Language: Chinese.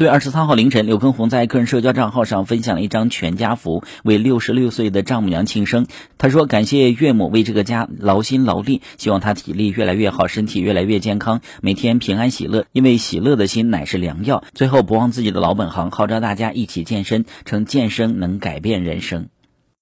四月二十三号凌晨刘畊宏在个人社交账号上分享了一张全家福为六十六岁的丈母娘庆生。他说感谢岳母为这个家劳心劳力希望她体力越来越好身体越来越健康每天平安喜乐。因为喜乐的心乃是良药。最后不忘自己的老本行号召大家一起健身称健身能改变人生。